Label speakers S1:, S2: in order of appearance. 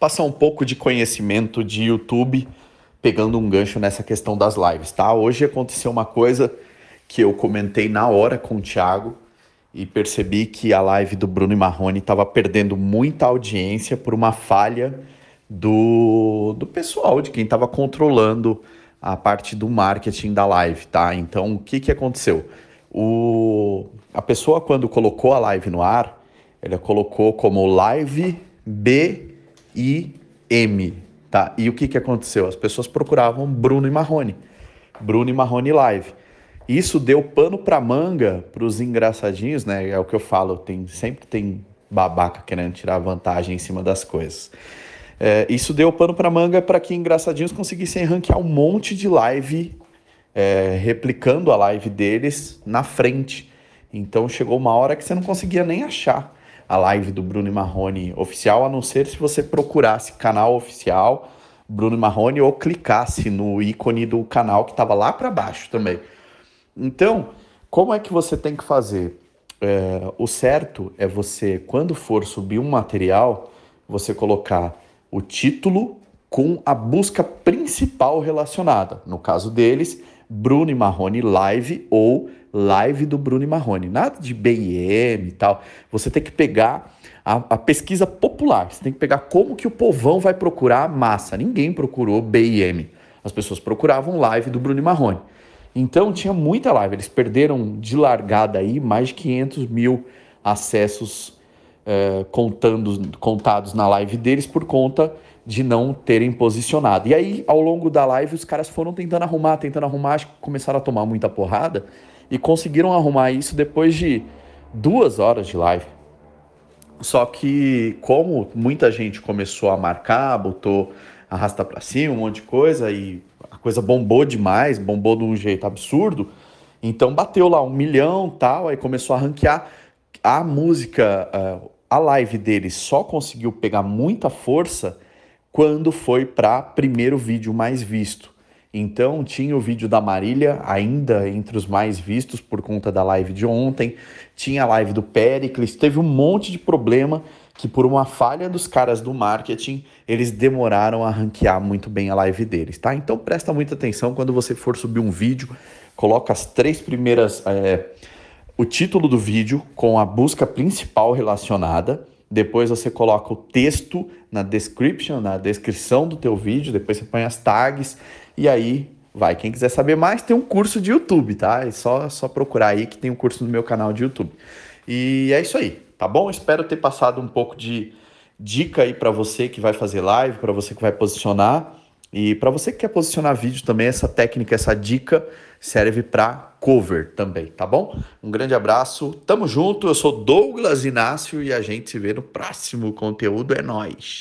S1: passar um pouco de conhecimento de YouTube, pegando um gancho nessa questão das lives, tá? Hoje aconteceu uma coisa que eu comentei na hora com o Thiago e percebi que a live do Bruno e Marrone estava perdendo muita audiência por uma falha do, do pessoal, de quem estava controlando a parte do marketing da live, tá? Então, o que, que aconteceu? O, a pessoa, quando colocou a live no ar, ela colocou como live B I-M, tá? E o que, que aconteceu? As pessoas procuravam Bruno e Marrone, Bruno e Marrone Live. Isso deu pano para manga para os engraçadinhos, né? É o que eu falo, tem sempre tem babaca querendo tirar vantagem em cima das coisas. É, isso deu pano para manga para que engraçadinhos conseguissem ranquear um monte de live é, replicando a live deles na frente. Então chegou uma hora que você não conseguia nem achar a live do Bruno Marrone oficial, a não ser se você procurasse canal oficial Bruno Marrone ou clicasse no ícone do canal que estava lá para baixo também. Então, como é que você tem que fazer? É, o certo é você, quando for subir um material, você colocar o título com a busca principal relacionada. No caso deles, Bruno Marrone Live ou live do Bruno Marrone. Nada de BIM e tal. Você tem que pegar a, a, pesquisa popular. Você tem que pegar como que o povão vai procurar a massa. Ninguém procurou BIM. As pessoas procuravam live do Bruno Marrone. Então tinha muita live. Eles perderam de largada aí mais de 500 mil acessos é, contando, contados na live deles por conta de não terem posicionado. E aí, ao longo da live, os caras foram tentando arrumar, tentando arrumar, acho que começaram a tomar muita porrada e conseguiram arrumar isso depois de duas horas de live. Só que, como muita gente começou a marcar, botou arrasta para cima, um monte de coisa, e a coisa bombou demais, bombou de um jeito absurdo, então bateu lá um milhão tal, aí começou a ranquear. A música, a live dele só conseguiu pegar muita força quando foi para primeiro vídeo mais visto. Então tinha o vídeo da Marília, ainda entre os mais vistos por conta da live de ontem. Tinha a live do Pericles, teve um monte de problema que por uma falha dos caras do marketing, eles demoraram a ranquear muito bem a live deles, tá? Então presta muita atenção quando você for subir um vídeo, coloca as três primeiras, é, o título do vídeo com a busca principal relacionada, depois você coloca o texto na description, na descrição do teu vídeo, depois você põe as tags e aí vai. Quem quiser saber mais, tem um curso de YouTube, tá? É só, só procurar aí que tem um curso no meu canal de YouTube. E é isso aí, tá bom? Espero ter passado um pouco de dica aí para você que vai fazer live, para você que vai posicionar. E para você que quer posicionar vídeo também, essa técnica, essa dica serve para cover também, tá bom? Um grande abraço, tamo junto. Eu sou Douglas Inácio e a gente se vê no próximo conteúdo. É nós.